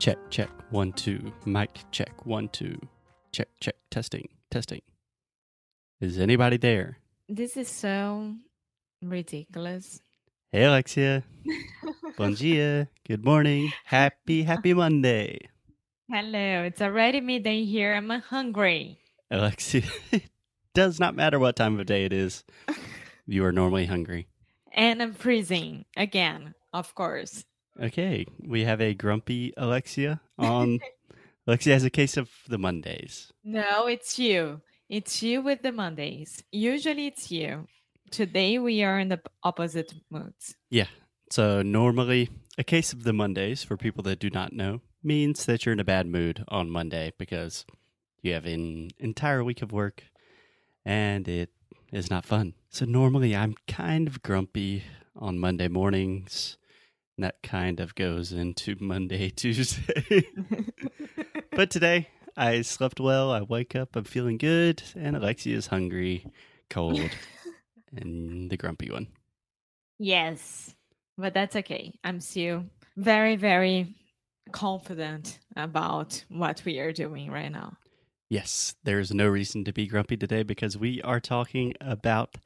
Check, check, one, two. Mic check, one, two. Check, check, testing, testing. Is anybody there? This is so ridiculous. Hey, Alexia. bon dia. Good morning. Happy, happy Monday. Hello, it's already midday here. I'm hungry. Alexia, it does not matter what time of day it is. You are normally hungry. And I'm freezing again, of course. Okay, we have a grumpy Alexia on. Alexia has a case of the Mondays. No, it's you. It's you with the Mondays. Usually it's you. Today we are in the opposite moods. Yeah. So normally, a case of the Mondays, for people that do not know, means that you're in a bad mood on Monday because you have an entire week of work and it is not fun. So normally I'm kind of grumpy on Monday mornings. That kind of goes into Monday, Tuesday. but today I slept well. I wake up, I'm feeling good, and Alexia is hungry, cold, and the grumpy one. Yes, but that's okay. I'm still very, very confident about what we are doing right now. Yes, there's no reason to be grumpy today because we are talking about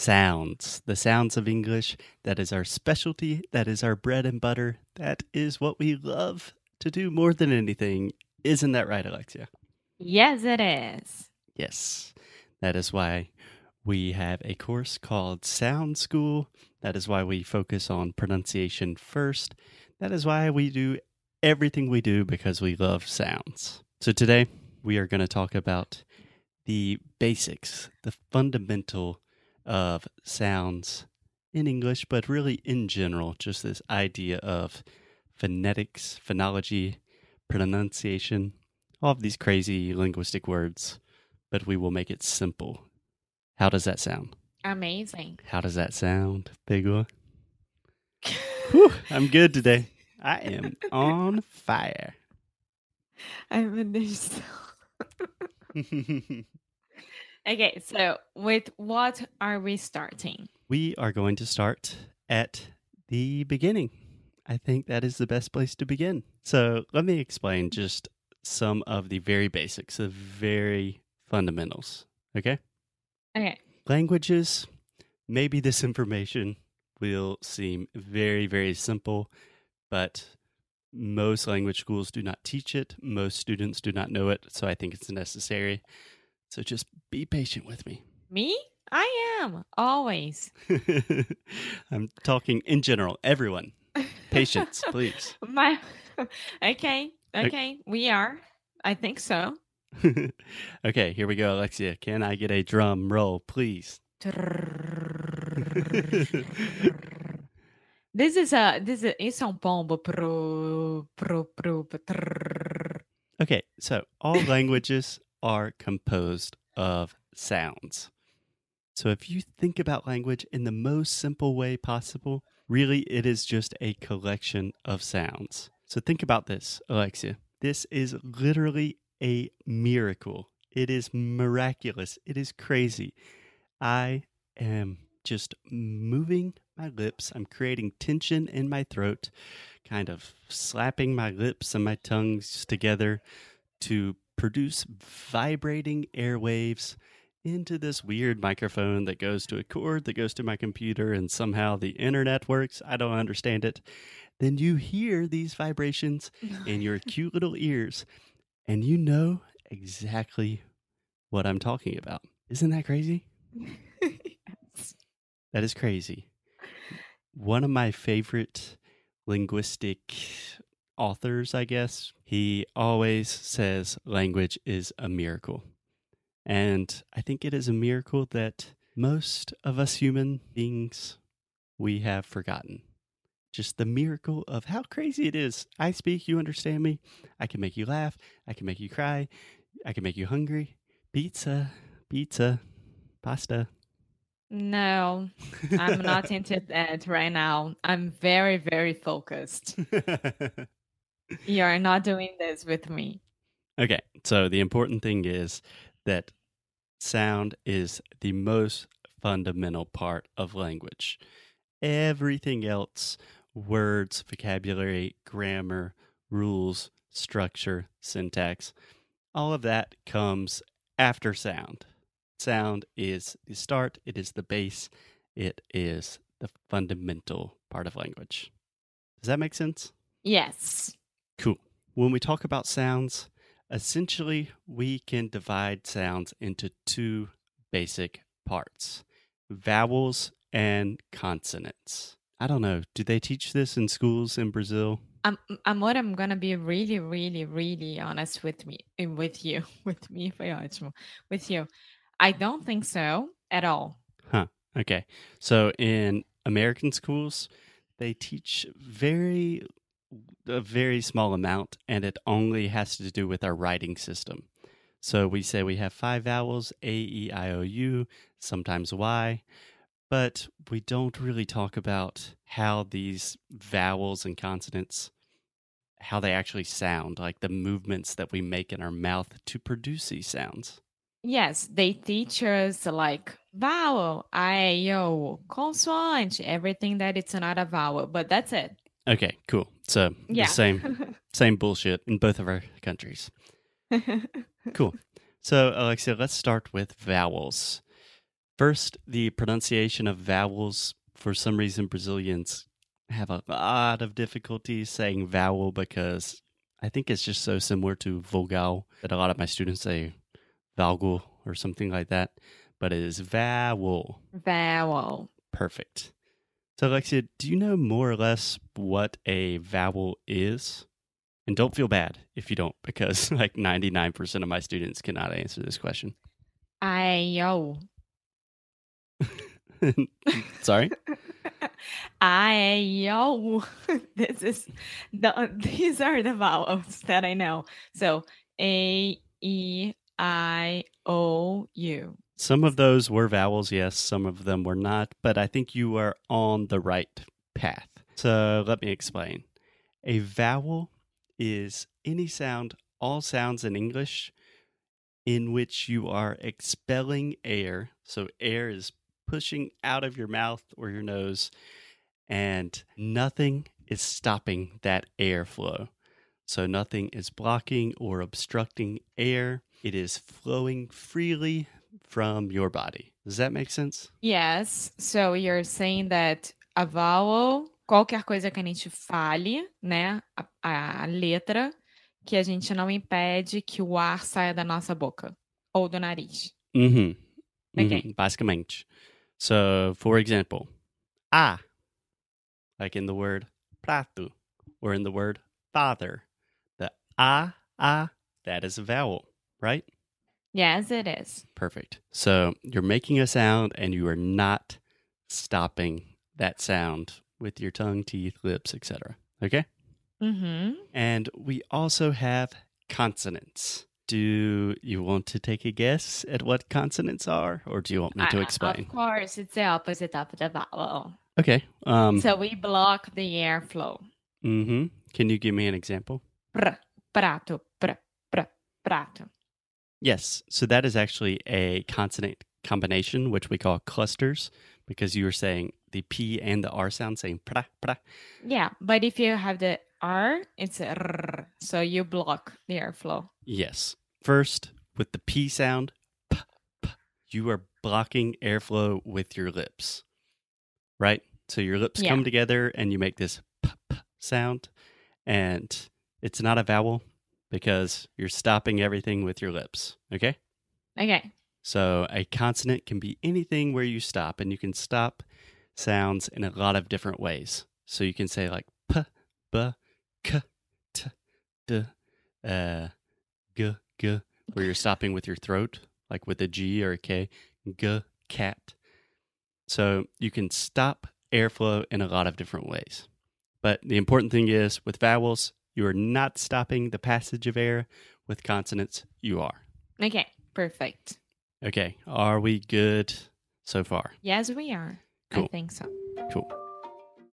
sounds, the sounds of English. That is our specialty. That is our bread and butter. That is what we love to do more than anything. Isn't that right, Alexia? Yes, it is. Yes. That is why we have a course called Sound School. That is why we focus on pronunciation first. That is why we do everything we do because we love sounds. So today we are going to talk about the basics, the fundamental of sounds in English, but really in general, just this idea of phonetics, phonology, pronunciation, all of these crazy linguistic words, but we will make it simple. How does that sound? Amazing. How does that sound? Whew, I'm good today. I am on fire. I'm in this. Okay, so with what are we starting? we are going to start at the beginning. I think that is the best place to begin. So let me explain just some of the very basics, the very fundamentals. Okay? Okay. Languages, maybe this information will seem very, very simple, but most language schools do not teach it. Most students do not know it. So I think it's necessary. So just be patient with me. Me? I am always. I'm talking in general, everyone. Patience, please. My Okay. Okay, we are. I think so. okay, here we go, Alexia. Can I get a drum roll, please? This is a this is isso é pombo pro pro pro. Okay, so all languages are composed of sounds. So if you think about language in the most simple way possible, really it is just a collection of sounds. So think about this, Alexia. This is literally a miracle. It is miraculous. It is crazy. I am just moving my lips. I'm creating tension in my throat, kind of slapping my lips and my tongues together to produce vibrating airwaves into this weird microphone that goes to a cord that goes to my computer and somehow the internet works. I don't understand it. Then you hear these vibrations in your cute little ears and you know exactly what I'm talking about. Isn't that crazy? Yes. That is crazy. One of my favorite linguistic authors, I guess, he always says language is a miracle. And I think it is a miracle that most of us human beings we have forgotten. Just the miracle of how crazy it is. I speak, you understand me. I can make you laugh. I can make you cry. I can make you hungry. Pizza, pizza, pasta. No, I'm not into that right now. I'm very, very focused. You are not doing this with me. okay, so the important thing is that sound is the most fundamental part of language. Everything else, words, vocabulary, grammar, rules, structure, syntax, all of that comes after sound. Sound is the start, it is the base, it is the fundamental part of language. Does that make sense? Yes. Cool. When we talk about sounds, essentially we can divide sounds into two basic parts vowels and consonants. I don't know. Do they teach this in schools in Brazil? I'm, what I'm gonna be really, really, really honest with me, eh, with you, with me, with you. I don't think so at all. Huh. Okay. So in American schools, they teach very a very small amount and it only has to do with our writing system. So we say we have five vowels A, E, I, O, U, sometimes Y, but we don't really talk about how these vowels and consonants how they actually sound, like the movements that we make in our mouth to produce these sounds. Yes, they teach us like vowel, I, O, consonant, everything that it's not a vowel, but that's it. Okay, cool. So Yeah. the same same bullshit in both of our countries. Cool. So, Alexia, let's start with vowels. First, the pronunciation of vowels. For some reason, Brazilians have a lot of difficulty saying vowel because I think it's just so similar to vogal that a lot of my students say valgal or something like that. But it is vowel. vowel. Perfect. So, Alexia, do you know more or less what a vowel is? And don't feel bad if you don't, because like 99% of my students cannot answer this question. I, O. Sorry? I, O. This is the, these are the vowels that I know. So A, E, I, O, U. Some of those were vowels, yes. Some of them were not, but I think you are on the right path. So let me explain. A vowel is any sound, all sounds in English, in which you are expelling air. So air is pushing out of your mouth or your nose, and nothing is stopping that airflow. So nothing is blocking or obstructing air. It is flowing freely from your body. Does that make sense? Yes. So you're saying that a vowel, qualquer coisa que a gente fale, né? A, a letra, que a gente não impede que o ar saia da nossa boca ou do nariz. Mm-hmm. Okay. Mhm, Basicamente. So, for example, a, like in the word prato or in the word father, the a, a, that is a vowel, right? Yes, it is. Perfect. So you're making a sound and you are not stopping that sound with your tongue, teeth, lips, etc. Okay? Uhum. And we also have consonants. Do you want to take a guess at what consonants are, or do you want me to Uh, explain? Of course, it's the opposite of the vowel. Okay. Um. so we block the airflow. Mm-hmm. Can you give me an example? Pr, prato, pr, pr, prato. Yes. So that is actually a consonant combination, which we call clusters, because you were saying the p and the r sound, saying pra pra. Yeah, but if you have the R, it's a R. So you block the airflow. Yes. First, with the P sound, p, p, you are blocking airflow with your lips, right? So your lips Yeah. come together and you make this p, p sound, and it's not a vowel because you're stopping everything with your lips, okay? Okay. So a consonant can be anything where you stop, and you can stop sounds in a lot of different ways. So you can say like p, b, k, t, d, uh, g, g, where you're stopping with your throat, like with a G or a K, g, cat. So you can stop airflow in a lot of different ways. But the important thing is with vowels, you are not stopping the passage of air. With consonants, you are. Okay, perfect. Okay, are we good so far? Yes, we are. I Cool. think so. Cool.